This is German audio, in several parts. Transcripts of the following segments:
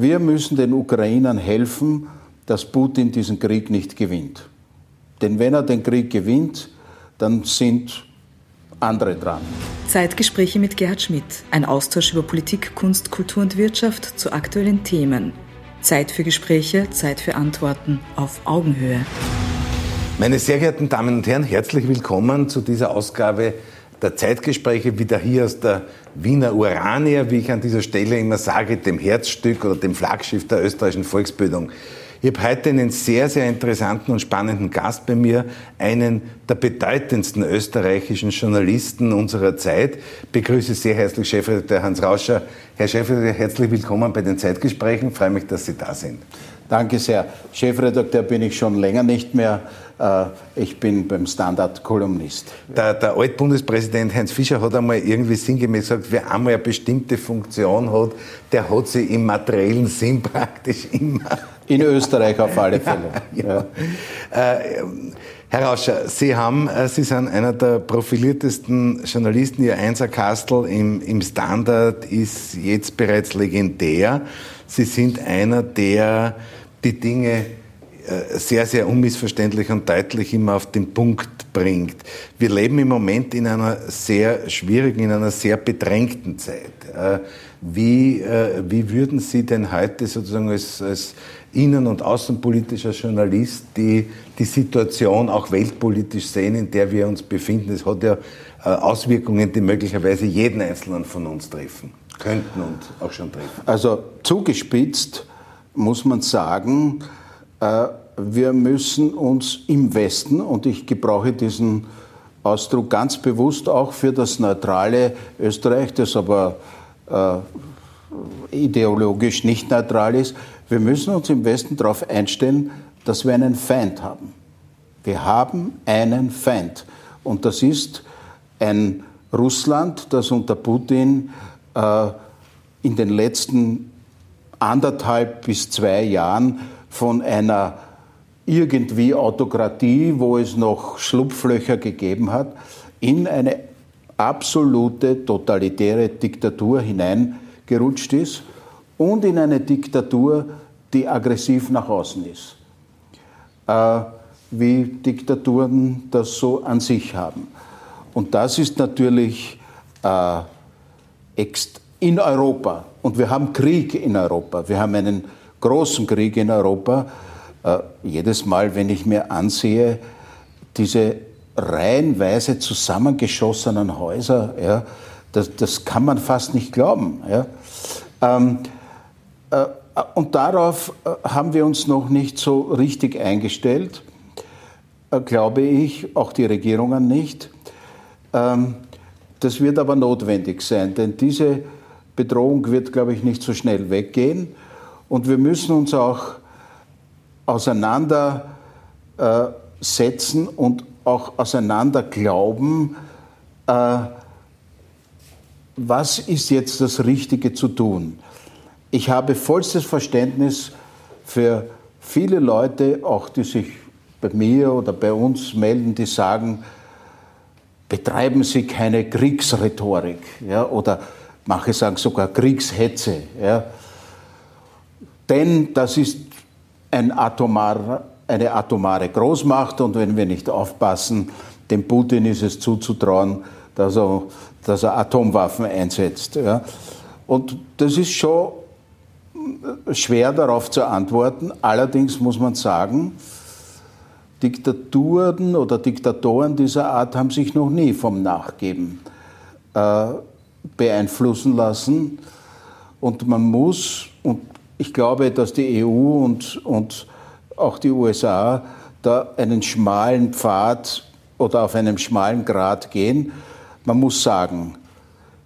wir müssen den Ukrainern helfen, dass Putin diesen Krieg nicht gewinnt. Denn wenn er den Krieg gewinnt, dann sind andere dran. Zeitgespräche mit Gerhard Schmidt. Ein Austausch über Politik, Kunst, Kultur und Wirtschaft zu aktuellen Themen. Zeit für Gespräche, Zeit für Antworten auf Augenhöhe. Meine sehr geehrten Damen und Herren, herzlich willkommen zu dieser Ausgabe der Zeitgespräche wieder hier aus der Wiener Urania, wie ich an dieser Stelle immer sage, dem Herzstück oder dem Flaggschiff der österreichischen Volksbildung. Ich habe heute einen sehr, sehr interessanten und spannenden Gast bei mir, einen der bedeutendsten österreichischen Journalisten unserer Zeit. Ich begrüße sehr herzlich Chefredakteur Hans Rauscher. Herr Chefredakteur, herzlich willkommen bei den Zeitgesprächen. Ich freue mich, dass Sie da sind. Danke sehr. Chefredakteur bin ich schon länger nicht mehr. Äh, ich bin beim Standard Kolumnist. Der, der Altbundespräsident Heinz Fischer hat einmal irgendwie sinngemäß gesagt, wer einmal eine bestimmte Funktion hat, der hat sie im materiellen Sinn praktisch immer. In Österreich auf alle Fälle. ja. Ja. Äh, Herr Rauscher, Sie, haben, äh, Sie sind einer der profiliertesten Journalisten. Ihr Einserkastel im, im Standard ist jetzt bereits legendär. Sie sind einer, der die Dinge sehr, sehr unmissverständlich und deutlich immer auf den Punkt bringt. Wir leben im Moment in einer sehr schwierigen, in einer sehr bedrängten Zeit. Äh, wie, äh, wie würden Sie denn heute sozusagen als, als innen- und außenpolitischer Journalist die, die Situation auch weltpolitisch sehen, in der wir uns befinden? Es hat ja Auswirkungen, die möglicherweise jeden Einzelnen von uns treffen, könnten und auch schon treffen. Also zugespitzt muss man sagen, äh, wir müssen uns im Westen, und ich gebrauche diesen Ausdruck ganz bewusst auch für das neutrale Österreich, das aber äh, ideologisch nicht neutral ist, wir müssen uns im Westen darauf einstellen, dass wir einen Feind haben. Wir haben einen Feind. Und das ist ein Russland, das unter Putin äh, in den letzten anderthalb bis zwei Jahren von einer irgendwie Autokratie, wo es noch Schlupflöcher gegeben hat, in eine absolute totalitäre Diktatur hineingerutscht ist und in eine Diktatur, die aggressiv nach außen ist, äh, wie Diktaturen das so an sich haben. Und das ist natürlich äh, in Europa. Und wir haben Krieg in Europa. Wir haben einen großen Krieg in Europa. Äh, jedes Mal, wenn ich mir ansehe, diese reihenweise zusammengeschossenen Häuser, ja, das, das kann man fast nicht glauben. Ja. Ähm, äh, und darauf äh, haben wir uns noch nicht so richtig eingestellt, äh, glaube ich, auch die Regierungen nicht. Ähm, das wird aber notwendig sein, denn diese Bedrohung wird, glaube ich, nicht so schnell weggehen. Und wir müssen uns auch auseinandersetzen und auch auseinander glauben, äh, was ist jetzt das Richtige zu tun. Ich habe vollstes Verständnis für viele Leute, auch die sich bei mir oder bei uns melden, die sagen, betreiben Sie keine Kriegsrhetorik ja, oder manche sagen sogar Kriegshetze. Ja. Denn das ist ein atomar, eine atomare Großmacht und wenn wir nicht aufpassen, dem Putin ist es zuzutrauen, dass er, dass er Atomwaffen einsetzt. Ja. Und das ist schon schwer darauf zu antworten. Allerdings muss man sagen, Diktaturen oder Diktatoren dieser Art haben sich noch nie vom Nachgeben äh, beeinflussen lassen. Und man muss, und ich glaube, dass die EU und, und auch die USA da einen schmalen Pfad oder auf einem schmalen Grat gehen. Man muss sagen,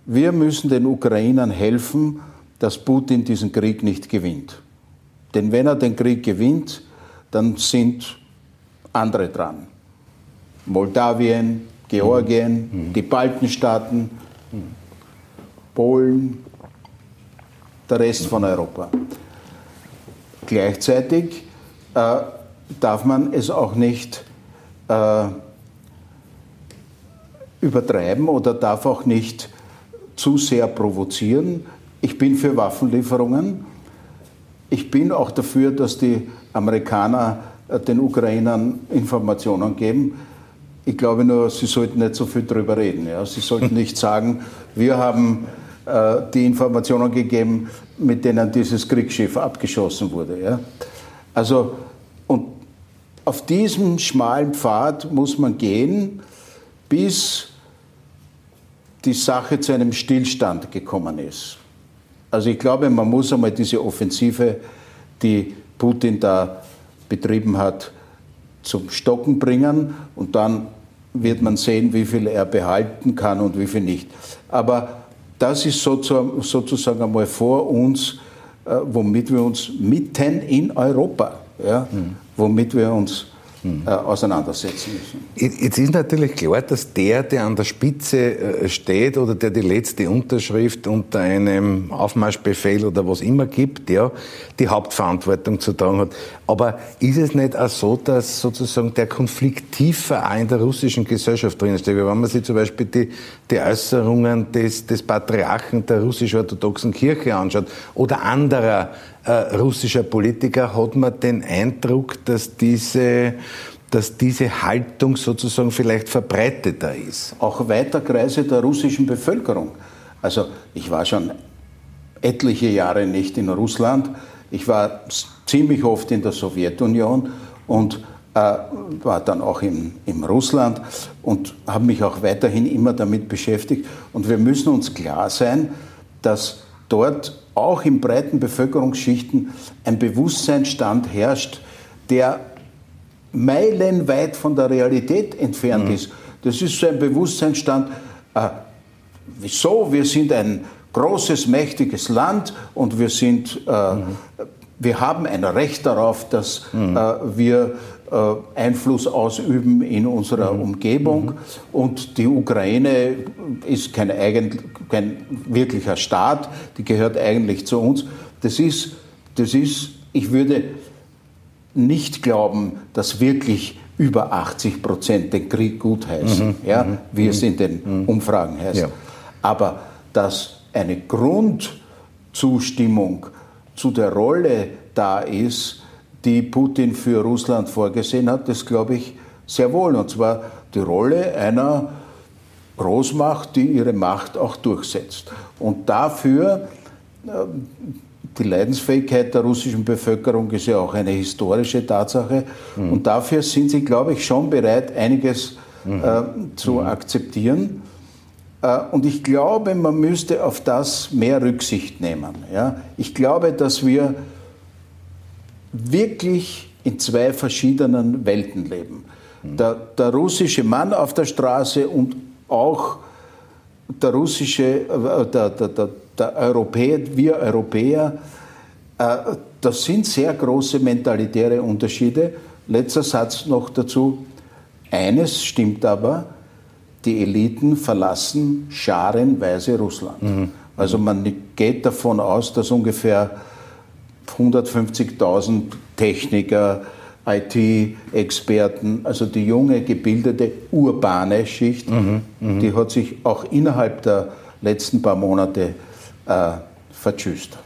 wir müssen den Ukrainern helfen, dass Putin diesen Krieg nicht gewinnt. Denn wenn er den Krieg gewinnt, dann sind andere dran. Moldawien, Georgien, mhm. die Baltenstaaten, mhm. Polen, der Rest von Europa. Gleichzeitig äh, darf man es auch nicht äh, übertreiben oder darf auch nicht zu sehr provozieren. Ich bin für Waffenlieferungen, ich bin auch dafür, dass die Amerikaner äh, den Ukrainern Informationen geben. Ich glaube nur, sie sollten nicht so viel darüber reden. Ja. Sie sollten nicht sagen, wir haben die Informationen gegeben, mit denen dieses Kriegsschiff abgeschossen wurde. Ja. Also, und auf diesem schmalen Pfad muss man gehen, bis die Sache zu einem Stillstand gekommen ist. Also ich glaube, man muss einmal diese Offensive, die Putin da betrieben hat, zum Stocken bringen und dann wird man sehen, wie viel er behalten kann und wie viel nicht. Aber das ist sozusagen einmal vor uns, äh, womit wir uns mitten in Europa, ja, mhm. womit wir uns äh, auseinandersetzen müssen. Jetzt ist natürlich klar, dass der, der an der Spitze äh, steht oder der die letzte Unterschrift unter einem Aufmarschbefehl oder was immer gibt, ja, die Hauptverantwortung zu tragen hat. Aber ist es nicht auch so, dass sozusagen der Konflikt tiefer auch in der russischen Gesellschaft drinsteckt? Wenn man sich zum Beispiel die, die Äußerungen des, des Patriarchen der russisch-orthodoxen Kirche anschaut oder anderer äh, russischer Politiker, hat man den Eindruck, dass diese, dass diese Haltung sozusagen vielleicht verbreiteter ist. Auch weiter Kreise der russischen Bevölkerung. Also ich war schon etliche Jahre nicht in Russland. Ich war ziemlich oft in der Sowjetunion und äh, war dann auch in, in Russland und habe mich auch weiterhin immer damit beschäftigt. Und wir müssen uns klar sein, dass dort auch in breiten Bevölkerungsschichten ein Bewusstseinsstand herrscht, der meilenweit von der Realität entfernt mhm. ist. Das ist so ein Bewusstseinsstand, äh, wieso, wir sind ein großes, mächtiges Land und wir, sind, äh, mhm. wir haben ein Recht darauf, dass mhm. äh, wir äh, Einfluss ausüben in unserer mhm. Umgebung. Mhm. Und die Ukraine ist kein, eigen, kein wirklicher Staat, die gehört eigentlich zu uns. Das ist, das ist, ich würde nicht glauben, dass wirklich über 80 Prozent den Krieg gut heißen, mhm. ja, mhm. wie es in den mhm. Umfragen heißt. Ja. Aber dass eine Grundzustimmung zu der Rolle da ist, die Putin für Russland vorgesehen hat, das glaube ich sehr wohl. Und zwar die Rolle einer Großmacht, die ihre Macht auch durchsetzt. Und dafür, äh, die Leidensfähigkeit der russischen Bevölkerung ist ja auch eine historische Tatsache. Mhm. Und dafür sind sie, glaube ich, schon bereit, einiges mhm. äh, zu mhm. akzeptieren. Äh, und ich glaube, man müsste auf das mehr Rücksicht nehmen. Ja? Ich glaube, dass wir wirklich in zwei verschiedenen Welten leben. Der, der russische Mann auf der Straße und auch der russische, äh, der, der, der, der Europäer, wir Europäer, äh, das sind sehr große mentalitäre Unterschiede. Letzter Satz noch dazu. Eines stimmt aber, die Eliten verlassen scharenweise Russland. Mhm. Also man geht davon aus, dass ungefähr 150.000 Techniker, IT-Experten, also die junge, gebildete, urbane Schicht, mhm, mh. die hat sich auch innerhalb der letzten paar Monate äh, vertschüsst.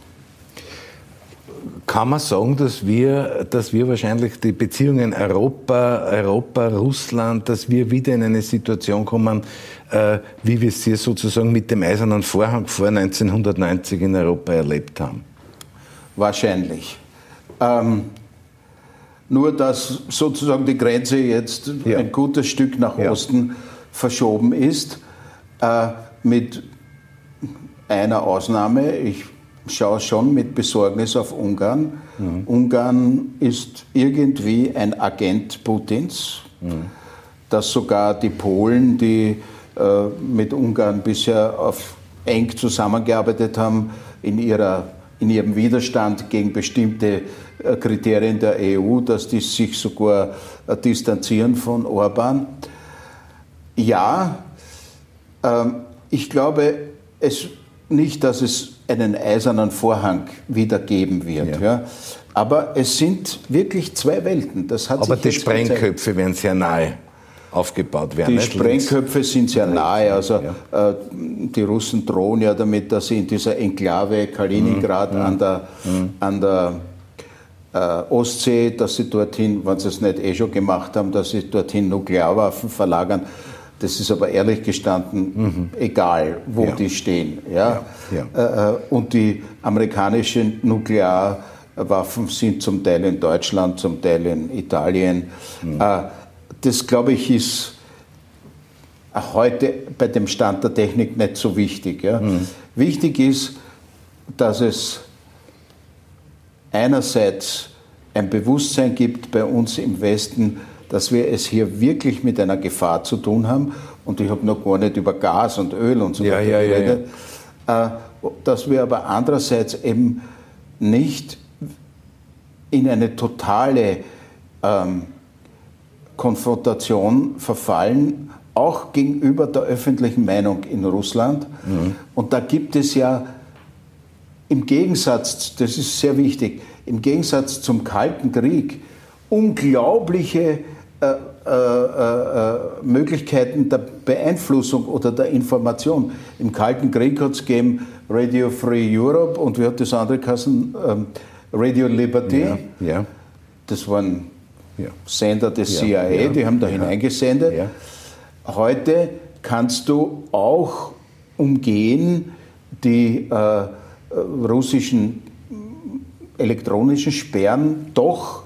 Kann man sagen, dass wir, dass wir wahrscheinlich die Beziehungen Europa, Europa, Russland, dass wir wieder in eine Situation kommen, äh, wie wir es hier sozusagen mit dem Eisernen Vorhang vor 1990 in Europa erlebt haben? wahrscheinlich. Ähm, nur dass sozusagen die Grenze jetzt ja. ein gutes Stück nach Osten ja. verschoben ist, äh, mit einer Ausnahme. Ich schaue schon mit Besorgnis auf Ungarn. Mhm. Ungarn ist irgendwie ein Agent Putins, mhm. dass sogar die Polen, die äh, mit Ungarn bisher auf eng zusammengearbeitet haben, in ihrer in ihrem Widerstand gegen bestimmte äh, Kriterien der EU, dass die sich sogar äh, distanzieren von Orban. Ja, ähm, ich glaube es nicht, dass es einen eisernen Vorhang wieder geben wird. Ja. ja. Aber es sind wirklich zwei Welten. Das hat Aber die Sprengköpfe gezeigt. werden sehr nahe aufgebaut werden. Die nicht? Sprengköpfe sind sehr nahe. Also ja. äh, die Russen drohen ja damit, dass sie in dieser Enklave Kaliningrad mhm. an, der, mhm. an der äh, Ostsee, dass sie dorthin, wenn sie es nicht eh schon gemacht haben, dass sie dorthin Nuklearwaffen verlagern. Das ist aber ehrlich gestanden mhm. egal, wo ja. die stehen. Ja? ja. Äh, äh, und die amerikanischen Nuklearwaffen sind zum Teil in Deutschland, zum Teil in Italien. Mhm. Das, glaube ich, ist heute bei dem Stand der Technik nicht so wichtig. Ja? Mhm. Wichtig ist, dass es einerseits ein Bewusstsein gibt bei uns im Westen, dass wir es hier wirklich mit einer Gefahr zu tun haben. Und ich habe noch gar nicht über Gas und Öl und so weiter ja, geredet. Ja, ja. Äh, dass wir aber andererseits eben nicht in eine totale ähm, Konfrontation verfallen, auch gegenüber der öffentlichen Meinung in Russland. Mhm. Und da gibt es ja im Gegensatz, das ist sehr wichtig, im Gegensatz zum Kalten Krieg unglaubliche äh, äh, äh, Möglichkeiten der Beeinflussung oder der Information. Im Kalten Krieg hat es gegeben Radio Free Europe und wie hat das andere geheißen? Ähm, Radio Liberty. Ja, ja. Das waren ja. Sender des CIA, die haben da hineingesendet. Heute kannst du auch umgehen die äh, russischen elektronischen Sperren doch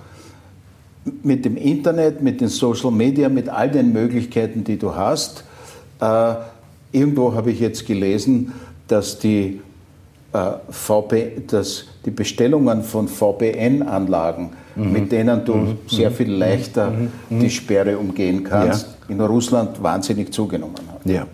mit dem Internet, mit den Social Media, mit all den Möglichkeiten, die du hast. Äh, irgendwo habe ich jetzt gelesen, dass die, äh, VP, dass die Bestellungen von VPN-Anlagen mhm. mit denen du mhm. sehr viel leichter mhm. mhm. die Sperre umgehen kannst, ja. In Russland wahnsinnig zugenommen hat. Ja.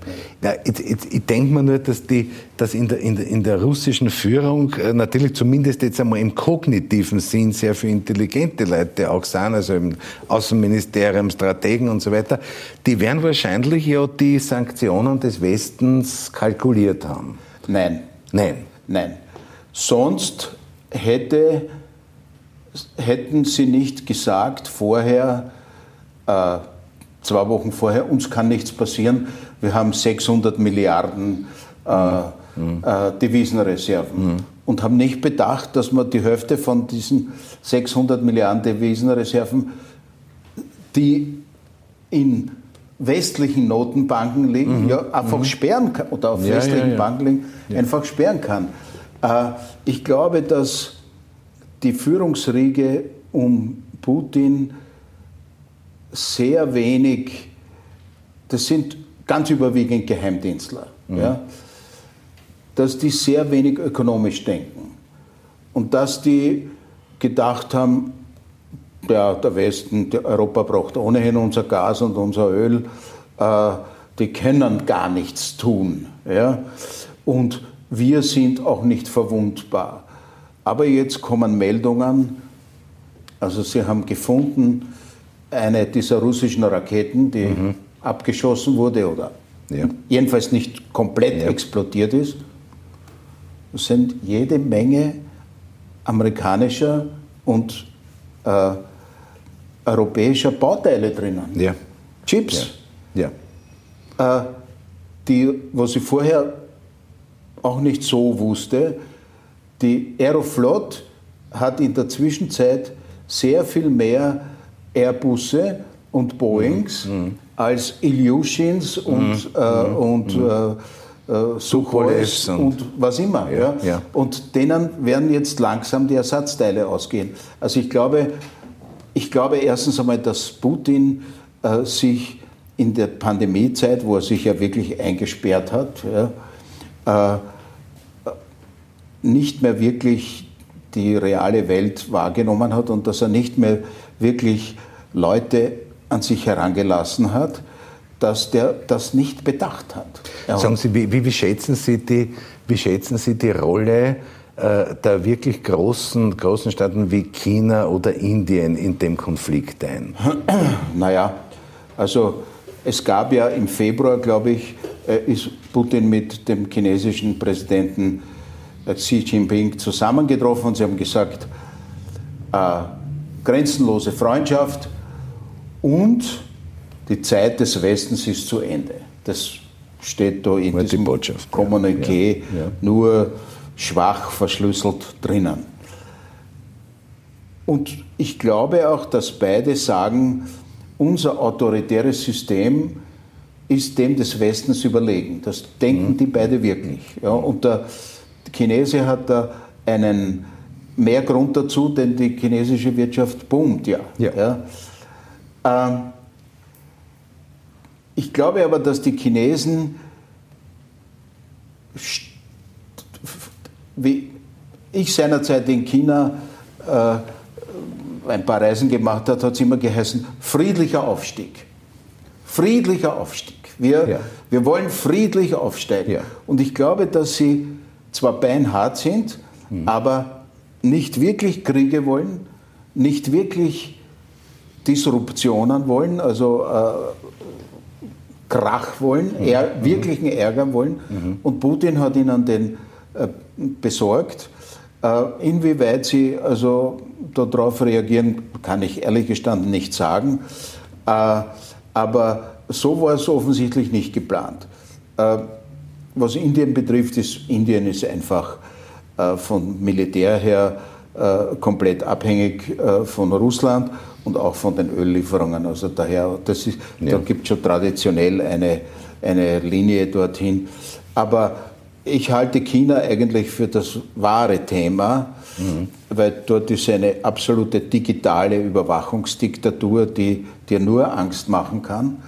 ja ich, ich, ich denke mir nur, dass, die, dass in, der, in, der, in der russischen Führung äh, natürlich zumindest jetzt einmal im kognitiven Sinn sehr viele intelligente Leute auch sind, also im Außenministerium, Strategen und so weiter, die werden wahrscheinlich ja die Sanktionen des Westens kalkuliert haben. Nein. Nein. Nein. Sonst hätte hätten Sie nicht gesagt vorher, äh, zwei Wochen vorher, uns kann nichts passieren, wir haben 600 Milliarden äh, mhm. äh, Devisenreserven. Mhm. Und haben nicht bedacht, dass man die Hälfte von diesen 600 Milliarden Devisenreserven, die in westlichen Notenbanken liegen, mhm. ja, einfach mhm. sperren kann, oder auf ja, westlichen ja, ja. Banken liegen, einfach sperren kann. Äh, ich glaube, dass die Führungsriege um Putin sehr wenig, das sind ganz überwiegend Geheimdienstler, mhm. ja, dass die sehr wenig ökonomisch denken und dass die gedacht haben, ja, der Westen, der Europa braucht ohnehin unser Gas und unser Öl, äh, die können gar nichts tun. Ja? Und wir sind auch nicht verwundbar. Aber jetzt kommen Meldungen, also sie haben gefunden, eine dieser russischen Raketen, die mhm. abgeschossen wurde oder ja. jedenfalls nicht komplett ja. explodiert ist, sind jede Menge amerikanischer und äh, europäischer Bauteile drinnen. Ja. Chips. Ja. Äh, die, was ich vorher auch nicht so wusste, die Aeroflot hat in der Zwischenzeit sehr viel mehr Airbusse und Boeings mhm. mhm. als Ilyushins und, mhm. äh, mhm. und äh, äh, Sukhoi und was immer. Ja, ja. ja, Und denen werden jetzt langsam die Ersatzteile ausgehen. Also ich glaube, ich glaube erstens einmal, dass Putin äh, sich in der Pandemiezeit, wo er sich ja wirklich eingesperrt hat, ja, äh, nicht mehr wirklich die reale Welt wahrgenommen hat und dass er nicht mehr wirklich Leute an sich herangelassen hat, dass der das nicht bedacht hat. Ja. Sagen Sie, wie, wie, schätzen Sie die, wie schätzen Sie die Rolle äh, der wirklich großen, großen Staaten wie China oder Indien in dem Konflikt ein? Naja, also es gab ja im Februar, glaube ich, äh, ist Putin mit dem chinesischen Präsidenten Xi Jinping zusammengetroffen und sie haben gesagt, äh, grenzenlose Freundschaft und die Zeit des Westens ist zu Ende. Das steht da in diesem Kommuniqué ja, ja. nur schwach verschlüsselt drinnen. und ich glaube auch, dass beide sagen, unser autoritäres System ist dem des Westens überlegen. Das denken mhm. die beide wirklich. Ja, und der Chinese hat da einen mehr Grund dazu, denn die chinesische Wirtschaft boomt ja. ja. ja. Ähm, ich glaube aber, dass die Chinesen, wie ich seinerzeit in China äh, ein paar Reisen gemacht habe, hat es immer geheißen, friedlicher Aufstieg. Friedlicher Aufstieg. Wir, ja. wir wollen friedlich aufsteigen. Ja. Und ich glaube, dass sie zwar beinhart sind, mhm. aber nicht wirklich Kriege wollen, nicht wirklich Disruptionen wollen, also äh, Krach wollen, mhm. er, mhm. wirklichen Ärger wollen. Mhm. Und Putin hat ihnen den äh, besorgt. Äh, inwieweit sie also darauf reagieren, kann ich ehrlich gestanden nicht sagen. Äh, aber so war es offensichtlich nicht geplant. Äh, was Indien betrifft, ist Indien ist einfach äh, von Militär her komplett abhängig von Russland und auch von den Öllieferungen. Also daher, das ist, ja. da gibt es schon traditionell eine, eine Linie dorthin. Aber ich halte China eigentlich für das wahre Thema, mhm. weil dort ist eine absolute digitale Überwachungsdiktatur, die dir nur Angst machen kann.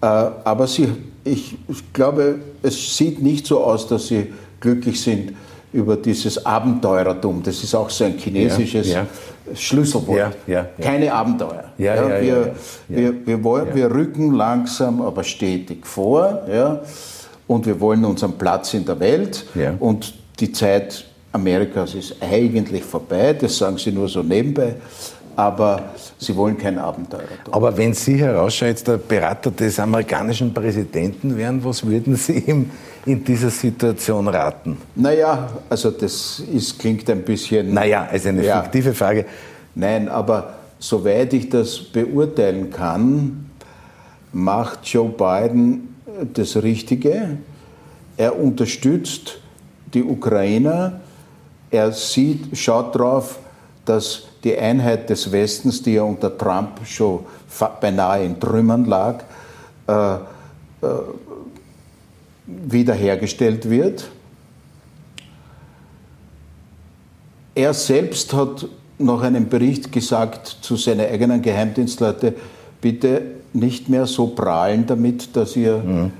Äh, aber sie, ich glaube, es sieht nicht so aus, dass sie glücklich sind über dieses Abenteurertum. Das ist auch so ein chinesisches ja, ja. Schlüsselwort. Ja, Keine Abenteuer. wir, Wir, wir, wollen, wir rücken langsam, aber stetig vor. Ja? Und wir wollen unseren Platz in der Welt. Und die Zeit Amerikas ist eigentlich vorbei. Das sagen sie nur so nebenbei aber sie wollen kein Abenteuer. Tun. Aber wenn Sie herausschauen, jetzt der Berater des amerikanischen Präsidenten wären, was würden Sie ihm in dieser Situation raten? Naja, also das ist, klingt ein bisschen... Naja, also eine ja, fiktive Frage. Nein, aber soweit ich das beurteilen kann, macht Joe Biden das Richtige. Er unterstützt die Ukrainer. Er sieht, schaut darauf, dass die Einheit des Westens, die ja unter Trump schon beinahe in Trümmern lag, äh, äh, wiederhergestellt wird. Er selbst hat nach einem Bericht gesagt zu seinen eigenen Geheimdienstleuten, bitte nicht mehr so prahlen damit, dass ihr mhm.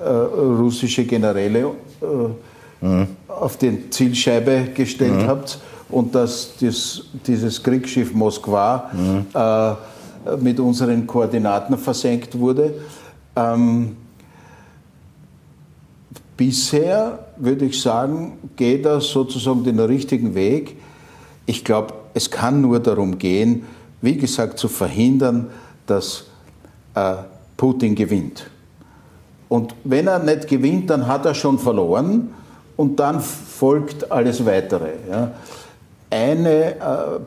äh, russische Generäle äh, mhm. auf die Zielscheibe gestellt mhm. habt, und dass das, dieses Kriegsschiff Moskwa mhm. äh, mit unseren Koordinaten versenkt wurde. Ähm, bisher würde ich sagen, geht er sozusagen den richtigen Weg. Ich glaube, es kann nur darum gehen, wie gesagt, zu verhindern, dass äh, Putin gewinnt. Und wenn er nicht gewinnt, dann hat er schon verloren und dann folgt alles Weitere. Ja. Eine äh,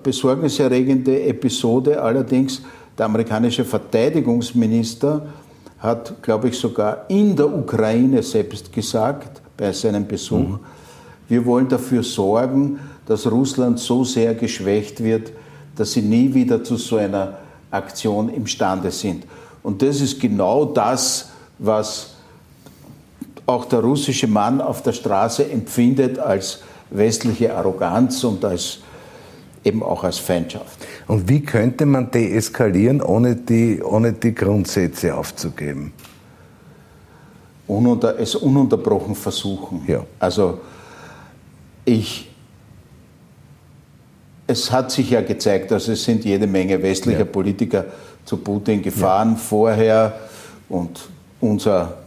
besorgniserregende Episode allerdings, der amerikanische Verteidigungsminister hat, glaube ich, sogar in der Ukraine selbst gesagt, bei seinem Besuch, mhm. wir wollen dafür sorgen, dass Russland so sehr geschwächt wird, dass sie nie wieder zu so einer Aktion imstande sind. Und das ist genau das, was auch der russische Mann auf der Straße empfindet als westliche Arroganz und als eben auch als Feindschaft. Und wie könnte man deeskalieren, ohne die, ohne die Grundsätze aufzugeben? Ununter, es ununterbrochen versuchen. Ja. Also ich, es hat sich ja gezeigt, dass es sind jede Menge westlicher ja. Politiker zu Putin gefahren ja. vorher und unser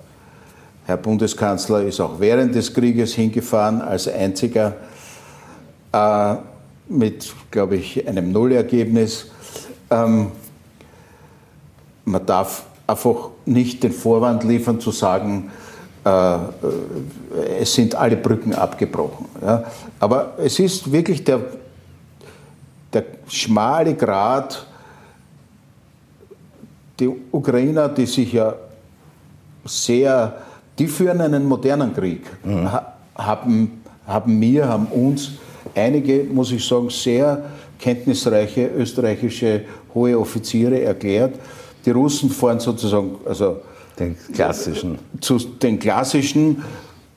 Herr Bundeskanzler ist auch während des Krieges hingefahren als einziger äh, mit, glaube ich, einem Nullergebnis. Ähm, man darf einfach nicht den Vorwand liefern zu sagen, äh, äh, es sind alle Brücken abgebrochen. Ja. Aber es ist wirklich der, der schmale Grat, die Ukrainer, die sich ja sehr die führen einen modernen Krieg, mhm. haben, haben mir, haben uns einige, muss ich sagen, sehr kenntnisreiche österreichische hohe Offiziere erklärt. Die Russen fahren sozusagen, also den klassischen, zu den klassischen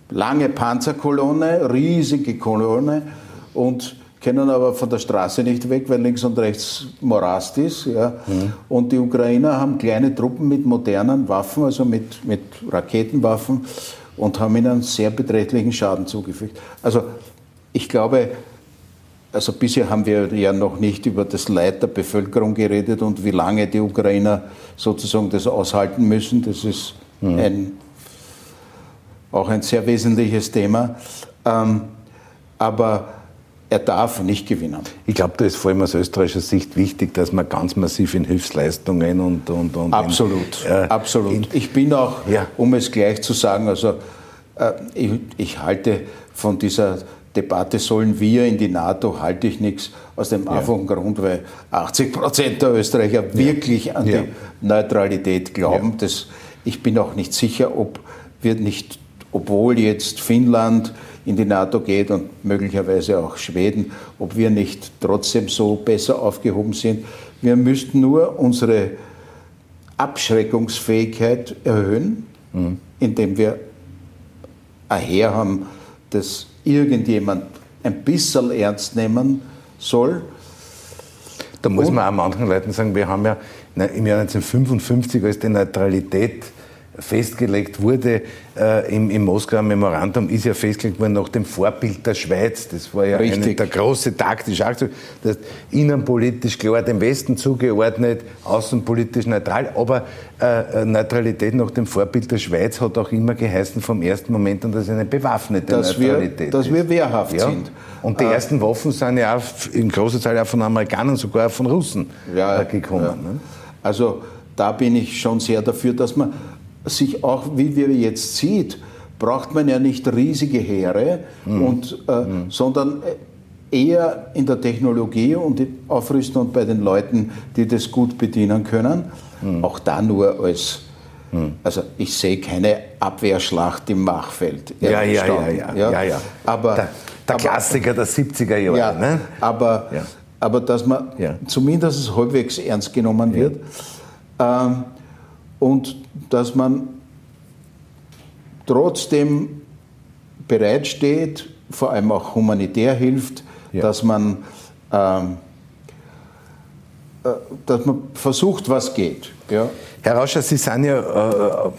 lange Panzerkolonne, riesige Kolonne und können aber von der Straße nicht weg, weil links und rechts Morast ist. Ja. Mhm. Und die Ukrainer haben kleine Truppen mit modernen Waffen, also mit, mit Raketenwaffen und haben ihnen sehr beträchtlichen Schaden zugefügt. Also ich glaube, also bisher haben wir ja noch nicht über das Leid der Bevölkerung geredet und wie lange die Ukrainer sozusagen das aushalten müssen. Das ist mhm. ein, auch ein sehr wesentliches Thema. Ähm, aber er darf nicht gewinnen. Ich glaube, da ist vor allem aus österreichischer Sicht wichtig, dass man ganz massiv in Hilfsleistungen und. und, und absolut, in, äh, absolut. In, ich bin auch, ja. um es gleich zu sagen, also äh, ich, ich halte von dieser Debatte, sollen wir in die NATO, halte ich nichts aus dem einfachen ja. Grund, weil 80 Prozent der Österreicher ja. wirklich an ja. die Neutralität glauben. Das, ich bin auch nicht sicher, ob wir nicht, obwohl jetzt Finnland in die NATO geht und möglicherweise auch Schweden, ob wir nicht trotzdem so besser aufgehoben sind. Wir müssten nur unsere Abschreckungsfähigkeit erhöhen, mhm. indem wir ein Heer haben, das irgendjemand ein bisschen ernst nehmen soll. Da muss Und, man auch manchen Leuten sagen, wir haben ja im Jahr 1955, als die Neutralität festgelegt wurde äh, im, im Moskauer Memorandum, ist ja festgelegt worden nach dem Vorbild der Schweiz. Das war ja Richtig. eine der große taktische Aktion. Das innenpolitisch klar dem Westen zugeordnet, außenpolitisch neutral. Aber äh, äh, Neutralität nach dem Vorbild der Schweiz hat auch immer geheißen vom ersten Moment an, dass eine bewaffnete dass Neutralität wir, Dass wir wehrhaft ja. sind. Und die äh, ersten Waffen sind ja auch in großer Zahl auch von Amerikanern, sogar von Russen ja, äh, gekommen. Ja. Ne? Also da bin ich schon sehr dafür, dass man sich auch, wie wir jetzt sieht, braucht man ja nicht riesige Heere, mhm. und, äh, mhm. sondern eher in der Technologie und aufrüsten und bei den Leuten, die das gut bedienen können. Mhm. Auch da nur als, mhm. also ich sehe keine Abwehrschlacht im Machfeld. Ja, ja, ja, ja, ja, ja, Aber, der, der Klassiker aber, der 70er Jahre. Ja, ne? aber, ja. aber dass man ja. zumindest halbwegs ernst genommen wird. Ähm, und dass man trotzdem bereitsteht, vor allem auch humanitär hilft, ja. dass man ähm, äh, dass man versucht, was geht. Ja. Herr Rauscher, Sie sind ja äh,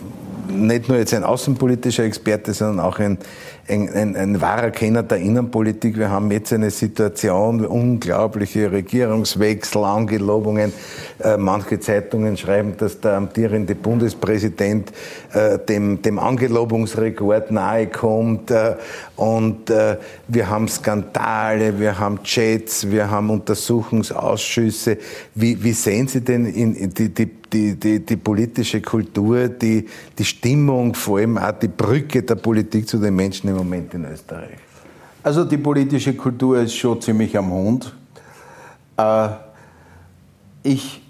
nicht nur jetzt ein außenpolitischer Experte, sondern auch ein ein, ein, ein wahrer Kenner der Innenpolitik. Wir haben jetzt eine Situation, unglaubliche Regierungswechsel, Angelobungen. Äh, manche Zeitungen schreiben, dass der amtierende Bundespräsident äh, dem, dem Angelobungsrekord nahe kommt. Äh, und äh, wir haben Skandale, wir haben Chats, wir haben Untersuchungsausschüsse. Wie, wie sehen Sie denn in, in die, die die, die, die politische Kultur, die, die Stimmung, vor allem auch die Brücke der Politik zu den Menschen im Moment in Österreich? Also die politische Kultur ist schon ziemlich am Hund. Äh, ich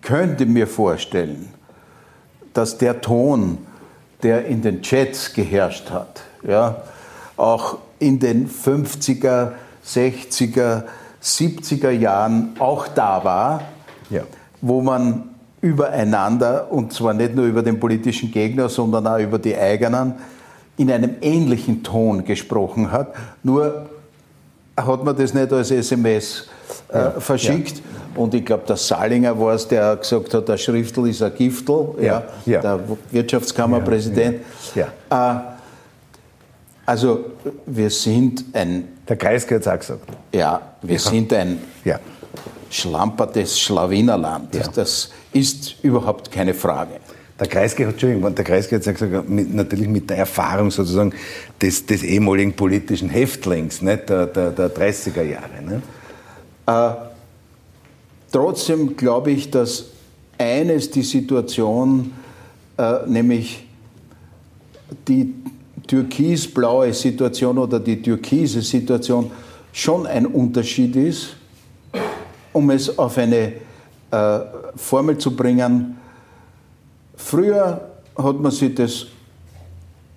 könnte mir vorstellen, dass der Ton, der in den Chats geherrscht hat, ja, auch in den 50er, 60er, 70er Jahren auch da war ja. wo man übereinander, und zwar nicht nur über den politischen Gegner, sondern auch über die eigenen, in einem ähnlichen Ton gesprochen hat. Nur hat man das nicht als SMS äh, ja, verschickt. Ja. Und ich glaube, der Salinger war es, der gesagt hat, der Schriftel ist ein Giftel, ja, ja, der Wirtschaftskammerpräsident. Äh, also wir sind ein... Der Kreisky hat es auch gesagt. Ja, wir sind ein schlampertes Schlawiner Ja. Das ist überhaupt keine Frage. Der Kreisky, Entschuldigung, der Kreisky hat gesagt, mit, natürlich mit der Erfahrung sozusagen des, des ehemaligen politischen Häftlings nicht, der, der, der 30er Jahre. Ne? Äh, trotzdem glaube ich, dass eines die Situation, äh, nämlich die türkisblaue Situation oder die türkise Situation schon ein Unterschied ist um es auf eine äh, Formel zu bringen. Früher hat man sich das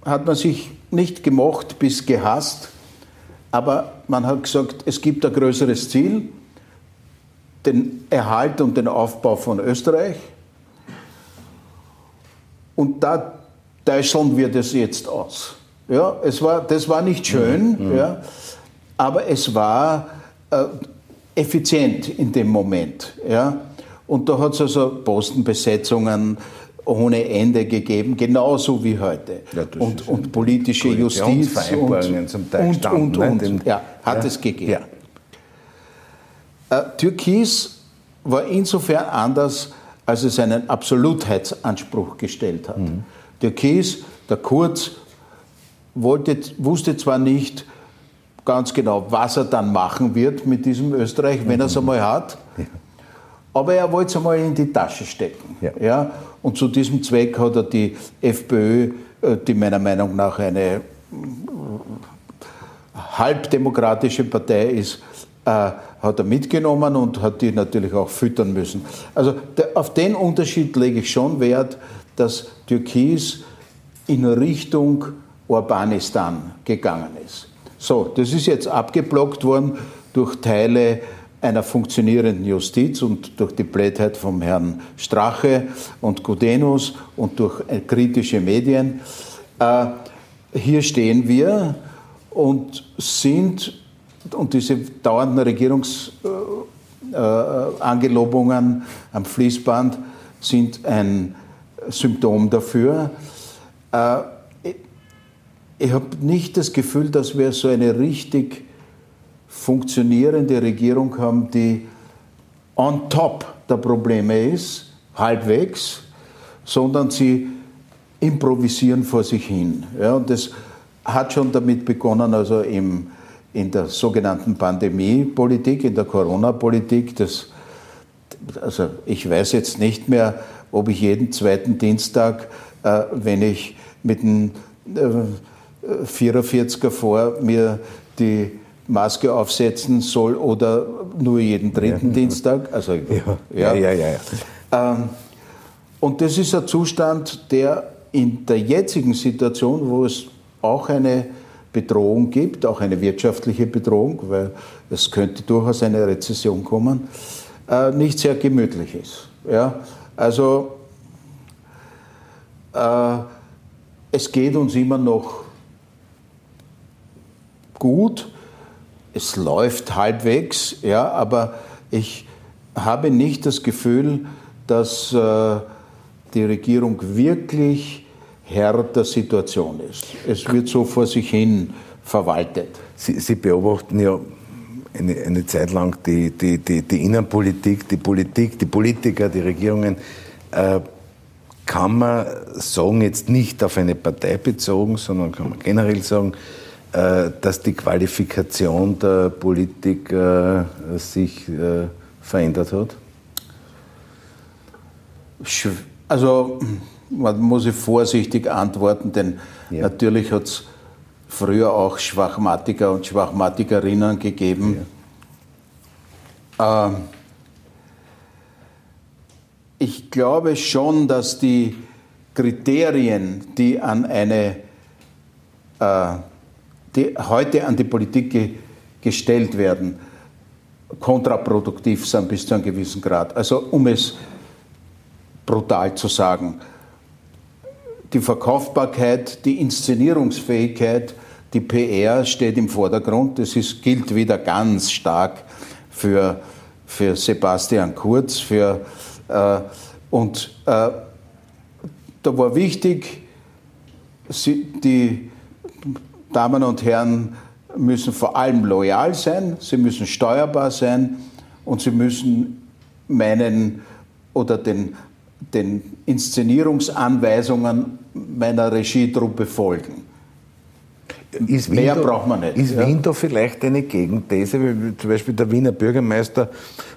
hat man sich nicht gemocht bis gehasst, aber man hat gesagt, es gibt ein größeres Ziel, den Erhalt und den Aufbau von Österreich. Und da täuscheln wir das jetzt aus. Ja, es war, das war nicht schön, mhm. ja, aber es war äh, effizient in dem Moment. Ja. Und da hat es also Postenbesetzungen ohne Ende gegeben, genauso wie heute. Ja, und, und politische Justiz und, zum Teil und, und, und, und, ja, hat ja. es gegeben. Ja. Äh, Türkis war insofern anders, als es einen Absolutheitsanspruch gestellt hat. Mhm. Türkis, der Kurz, wollte, wusste zwar nicht ganz genau, was er dann machen wird mit diesem Österreich, wenn er es einmal hat. Aber er wollte es einmal in die Tasche stecken. Ja. ja. Und zu diesem Zweck hat er die FPÖ, äh, die meiner Meinung nach eine äh, halbdemokratische Partei ist, äh, hat er mitgenommen und hat die natürlich auch füttern müssen. Also der, auf den Unterschied lege ich schon Wert, dass Türkis in Richtung Urbanistan gegangen ist. So, das ist jetzt abgeblockt worden durch Teile einer funktionierenden Justiz und durch die Blödheit vom Herrn Strache und Gudenus und durch äh, kritische Medien. Äh, hier stehen wir und sind, und diese dauernden Regierungsangelobungen äh, am Fließband sind ein Symptom dafür. Ich habe nicht das Gefühl, dass wir so eine richtig funktionierende Regierung haben, die on top der Probleme ist, halbwegs, sondern sie improvisieren vor sich hin. Ja, und das hat schon damit begonnen, also im, in der sogenannten Pandemiepolitik, in der Corona-Politik. also ich weiß jetzt nicht mehr, ob ich jeden zweiten Dienstag, äh, wenn ich mit einem äh, 44er vor mir die Maske aufsetzen soll oder nur jeden dritten ja. Dienstag. Also, ja, ja, ja. ja, ja. Ähm, und das ist ein Zustand, der in der jetzigen Situation, wo es auch eine Bedrohung gibt, auch eine wirtschaftliche Bedrohung, weil es könnte durchaus eine Rezession kommen, äh, nicht sehr gemütlich ist. Ja? Also äh, es geht uns immer noch gut, es läuft halbwegs, ja, aber ich habe nicht das Gefühl, dass äh, die Regierung wirklich Herr der Situation ist. Es wird so vor sich hin verwaltet. Sie, Sie beobachten ja eine, eine, Zeit lang die, die, die, die, Innenpolitik, die Politik, die Politiker, die Regierungen. Äh, kann man sagen, jetzt nicht auf eine Partei bezogen, sondern kann man generell sagen, dass die Qualifikation der Politik äh, sich äh, verändert hat? Also man muss ich vorsichtig antworten, denn ja. natürlich hat es früher auch Schwachmatiker und Schwachmatikerinnen gegeben. Ja. Ähm, ich glaube schon, dass die Kriterien, die an eine äh, die heute an die Politik ge gestellt werden, kontraproduktiv sind bis zu einem gewissen Grad. Also um es brutal zu sagen, die Verkaufbarkeit, die Inszenierungsfähigkeit, die PR steht im Vordergrund. Das ist, gilt wieder ganz stark für, für Sebastian Kurz. Für, äh, und äh, da war wichtig, die Damen und Herren müssen vor allem loyal sein, sie müssen steuerbar sein und sie müssen meinen oder den, den Inszenierungsanweisungen meiner Regietruppe folgen. Ist Mehr Wien braucht man nicht. Ist ja? Wien da vielleicht eine Gegenthese? Zum Beispiel der Wiener Bürgermeister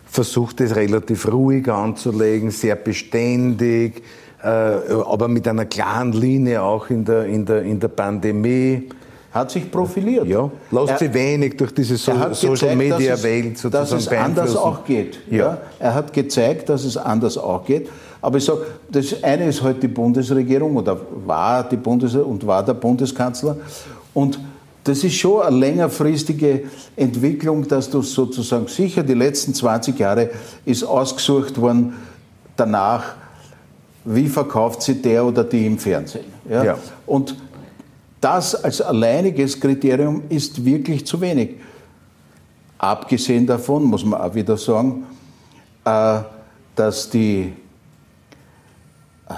versucht es relativ ruhig anzulegen, sehr beständig, äh, aber mit einer klaren Linie auch in der, in der, in der Pandemie hat sich profiliert. Ja, lässt sich wenig durch diese so Social Media Welt sozusagen Dass es anders auch geht. Ja. ja. Er hat gezeigt, dass es anders auch geht. Aber ich sage, das eine ist halt die Bundesregierung oder war die Bundes und war der Bundeskanzler. Und das ist schon eine längerfristige Entwicklung, dass du sozusagen sicher die letzten 20 Jahre ist ausgesucht worden danach, wie verkauft sie der oder die im Fernsehen. Ja? ja. Und das als alleiniges Kriterium ist wirklich zu wenig. Abgesehen davon muss man auch wieder sagen, äh, dass die äh,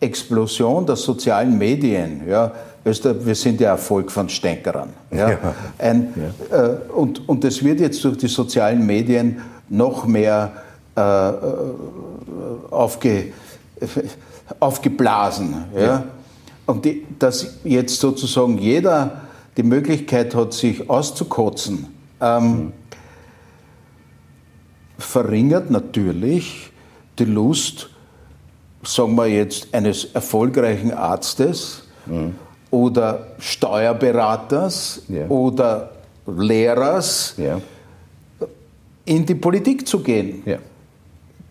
Explosion der sozialen Medien, ja, wir sind ja Erfolg von Stänkerern. Ja, ja. Ein, ja. Äh, und, und es wird jetzt durch die sozialen Medien noch mehr äh, aufge, aufgeblasen. Ja? Und die, dass jetzt sozusagen jeder die Möglichkeit hat, sich auszukotzen, ähm, mhm. verringert natürlich die Lust, sagen wir jetzt, eines erfolgreichen Arztes mhm. oder Steuerberaters ja. oder Lehrers ja. in die Politik zu gehen. Ja.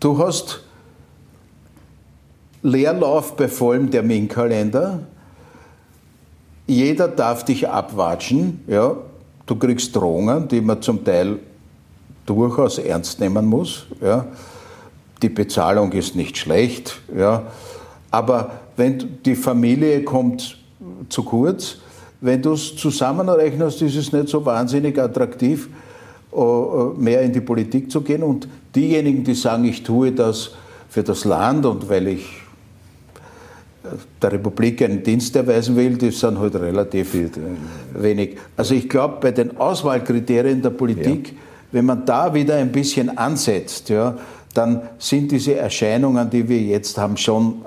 Du hast Leerlauf bei vollem Terminkalender. Jeder darf dich abwatschen. Ja. Du kriegst Drohungen, die man zum Teil durchaus ernst nehmen muss. Ja. Die Bezahlung ist nicht schlecht. Ja. Aber wenn die Familie kommt zu kurz, wenn du es zusammenrechnest, ist es nicht so wahnsinnig attraktiv, äh, mehr in die Politik zu gehen. Und diejenigen, die sagen, ich tue das für das Land und weil ich der Republik einen Dienst erweisen will, die sind halt relativ wenig. Also ich glaube, bei den Auswahlkriterien der Politik, ja. wenn man da wieder ein bisschen ansetzt, ja, dann sind diese Erscheinungen, die wir jetzt haben, schon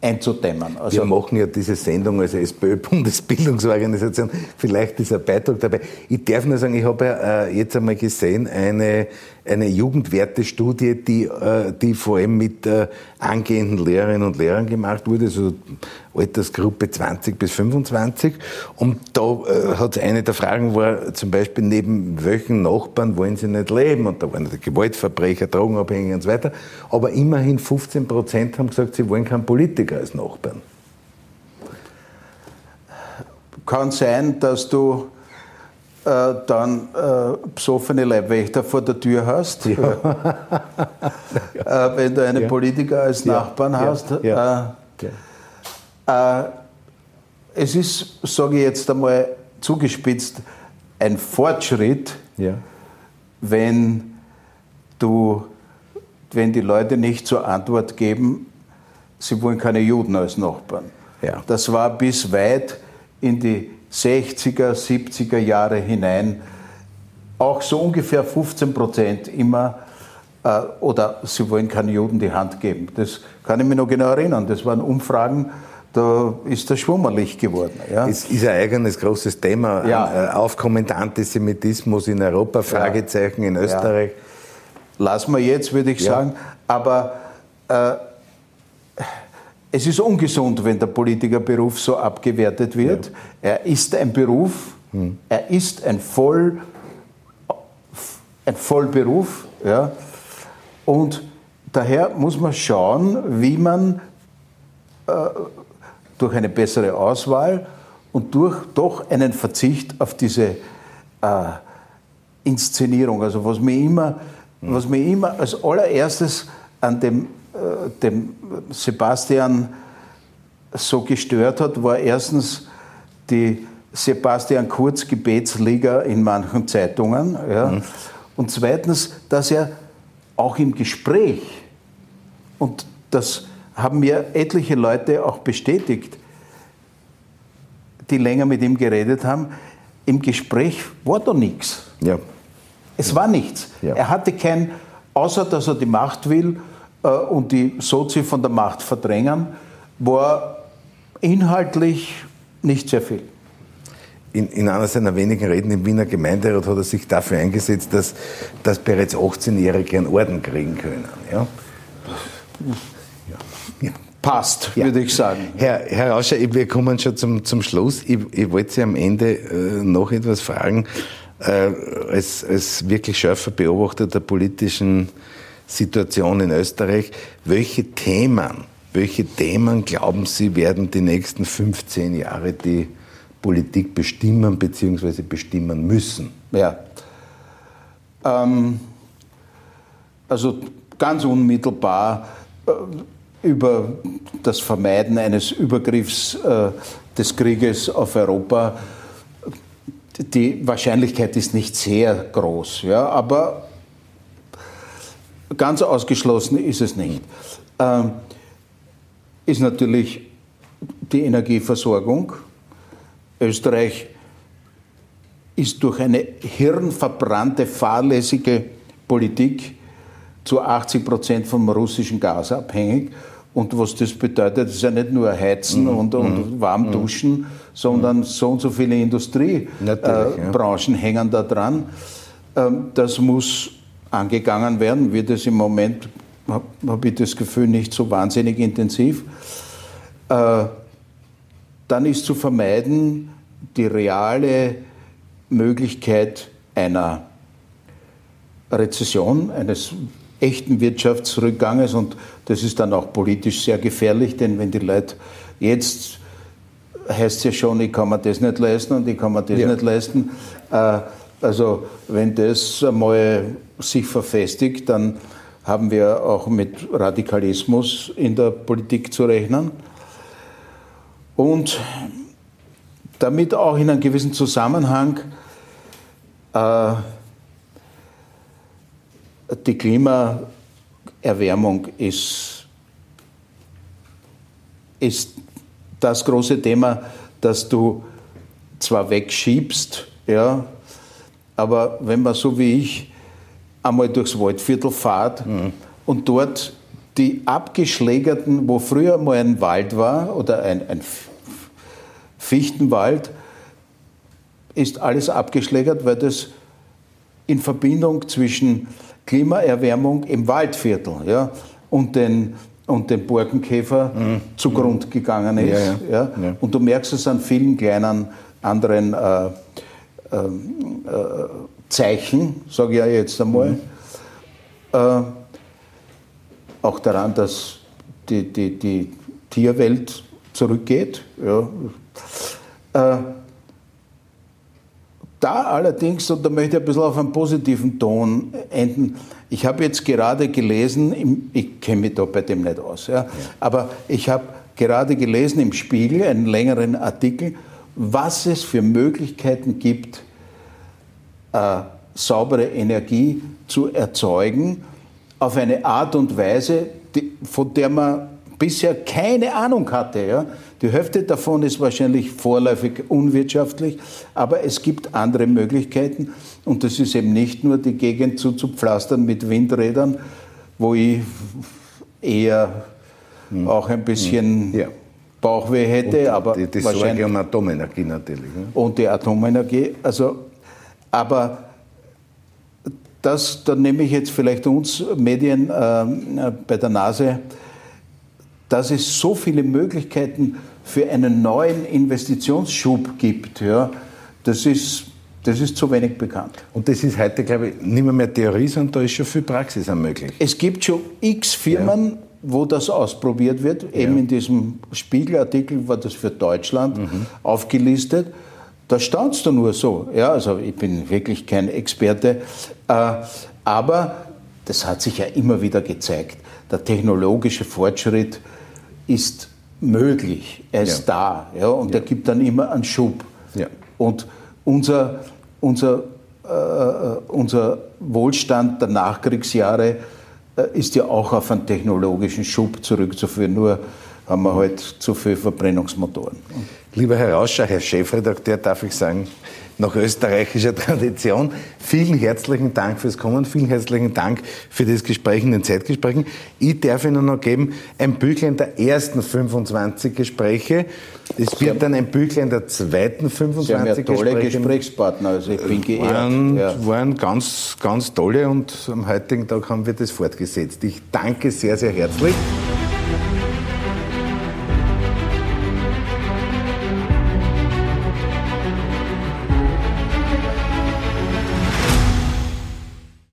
einzudämmen. Also wir machen ja diese Sendung als SPÖ-Bundesbildungsorganisation. Vielleicht ist ein Beitrag dabei. Ich darf nur sagen, ich habe ja äh, jetzt einmal gesehen, eine eine Jugendwertestudie, die, äh, die vor allem mit äh, angehenden Lehrerinnen und Lehrern gemacht wurde, also Altersgruppe 20 bis 25. Und da äh, hat eine der Fragen war zum Beispiel, neben welchen Nachbarn wollen sie nicht leben? Und da waren die Gewaltverbrecher, Drogenabhängige und so weiter. Aber immerhin 15 Prozent haben gesagt, sie wollen keinen Politiker als Nachbarn. Kann sein, dass du äh, dann äh, besoffene Leibwächter vor der Tür hast, ja. äh, wenn du einen ja. Politiker als Nachbarn ja. hast. Äh, äh, es ist, sage ich jetzt einmal zugespitzt, ein Fortschritt, wenn du, wenn die Leute nicht zur Antwort geben, sie wollen keine Juden als Nachbarn. Das war bis weit in die 60er, 70er Jahre hinein auch so ungefähr 15 Prozent immer äh, oder sie wollen keinen Juden die Hand geben. Das kann ich mich noch genau erinnern. Das waren Umfragen, da ist das schwummerlich geworden. Ja. Es ist ein eigenes großes Thema. Ja. Äh, aufkommender Antisemitismus in Europa, Fragezeichen ja. in Österreich. Ja. Lassen wir jetzt, würde ich sagen. Aber äh, es ist ungesund, wenn der Politikerberuf so abgewertet wird. Ja. Er ist ein Beruf, hm. er ist ein, Voll, ein Vollberuf. Ja. Und daher muss man schauen, wie man äh, durch eine bessere Auswahl und durch doch einen Verzicht auf diese äh, Inszenierung, also was mir immer, hm. was mir immer als allererstes an dem dem Sebastian so gestört hat, war erstens die Sebastian Kurz Gebetsliga in manchen Zeitungen. Ja. Mhm. Und zweitens, dass er auch im Gespräch, und das haben mir etliche Leute auch bestätigt, die länger mit ihm geredet haben, im Gespräch war da nichts. Ja. Es war nichts. Ja. Er hatte kein, außer dass er die Macht will äh, und die Sozi von der Macht verdrängen, war inhaltlich nicht sehr viel. In, in, einer seiner wenigen Reden im Wiener Gemeinderat hat er sich dafür eingesetzt, dass, dass bereits 18-Jährige einen Orden kriegen können. Ja? ja. Passt, ja. würde ich sagen. Herr, Herr Rauscher, wir kommen schon zum, zum Schluss. Ich, ich wollte Sie am Ende äh, noch etwas fragen. Äh, als, als wirklich scharfer Beobachter der politischen Situation in Österreich. Welche Themen, welche Themen glauben Sie werden die nächsten 15 Jahre die Politik bestimmen bzw. bestimmen müssen? Ja. Ähm, also ganz unmittelbar äh, über das Vermeiden eines Übergriffs äh, des Krieges auf Europa. Die Wahrscheinlichkeit ist nicht sehr groß, ja, aber ganz ausgeschlossen ist es nicht. Ähm, ist natürlich die Energieversorgung. Österreich ist durch eine hirnverbrannte, fahrlässige Politik zu 80 Prozent vom russischen Gas abhängig. Und was das bedeutet, ist ja nicht nur Heizen mhm. und, und mhm. warm mhm. duschen, sondern mhm. so und so viele Industriebranchen äh, ja. hängen da dran. Ähm, das muss angegangen werden, wird es im Moment, habe hab ich das Gefühl, nicht so wahnsinnig intensiv. Äh, dann ist zu vermeiden die reale Möglichkeit einer Rezession, eines echten Wirtschaftsrückganges und das ist dann auch politisch sehr gefährlich, denn wenn die Leute jetzt heißt es ja schon, ich kann mir das nicht leisten und ich kann mir das ja. nicht leisten. Äh, also wenn das einmal sich verfestigt, dann haben wir auch mit Radikalismus in der Politik zu rechnen. Und damit auch in einem gewissen Zusammenhang äh, die Klimaerwärmung ist, ist das große Thema, das du zwar wegschiebst, ja, aber wenn man so wie ich einmal durchs Waldviertel fahrt mhm. und dort die abgeschlägerten, wo früher mal ein Wald war oder ein, ein Fichtenwald, ist alles abgeschlägert, weil das in Verbindung zwischen Klimaerwärmung im Waldviertel ja, und den und dem Borkenkäfer mhm. zugrund gegangen ist. Ja, ja. Ja. Und du merkst es an vielen kleinen anderen äh, äh, äh, Zeichen, sage ich ja jetzt einmal. Mhm. Äh, auch daran, dass die, die, die Tierwelt zurückgeht. Ja. Äh, da allerdings, und da möchte ich ein bisschen auf einen positiven Ton enden, ich habe jetzt gerade gelesen, ich kenne mich da bei dem nicht aus, ja, aber ich habe gerade gelesen im Spiegel einen längeren Artikel, was es für Möglichkeiten gibt, äh, saubere Energie zu erzeugen, auf eine Art und Weise, die, von der man bisher keine Ahnung hatte. Ja? Die Hälfte davon ist wahrscheinlich vorläufig unwirtschaftlich, aber es gibt andere Möglichkeiten und das ist eben nicht nur die Gegend zuzupflastern mit Windrädern, wo ich eher hm. auch ein bisschen hm. ja. Bauchweh hätte, und aber die, die Sorge um Atomenergie natürlich. Ne? Und die Atomenergie, also aber das, da nehme ich jetzt vielleicht uns Medien äh, bei der Nase dass es so viele Möglichkeiten für einen neuen Investitionsschub gibt, ja, das ist, das ist zu wenig bekannt. Und das ist heute, glaube ich, nicht mehr, mehr Theorie, sondern da ist schon viel Praxis möglich. Es gibt schon x Firmen. Wo das ausprobiert wird. Ja. Eben in diesem Spiegelartikel war das für Deutschland mhm. aufgelistet. Da staunst du nur so. Ja, also ich bin wirklich kein Experte. Äh, aber das hat sich ja immer wieder gezeigt. Der technologische Fortschritt ist möglich, er ist ja. da ja, und ja. er gibt dann immer einen Schub. Ja. Und unser, unser, äh, unser Wohlstand der Nachkriegsjahre äh, ist ja auch auf einen technologischen Schub zurückzuführen, nur haben wir halt zu viele Verbrennungsmotoren. Lieber Herr Rauscher, Herr Chefredakteur, darf ich sagen, nach österreichischer Tradition. Vielen herzlichen Dank fürs Kommen, vielen herzlichen Dank für das Gespräch in den Zeitgesprächen. Ich darf Ihnen noch geben, ein Büchlein der ersten 25 Gespräche. Es wird dann ein Büchlein der zweiten 25 Sie haben ja tolle Gespräche. Gesprächspartner, also ich bin geehrt. Waren, ja. waren ganz, ganz tolle und am heutigen Tag haben wir das fortgesetzt. Ich danke sehr, sehr herzlich.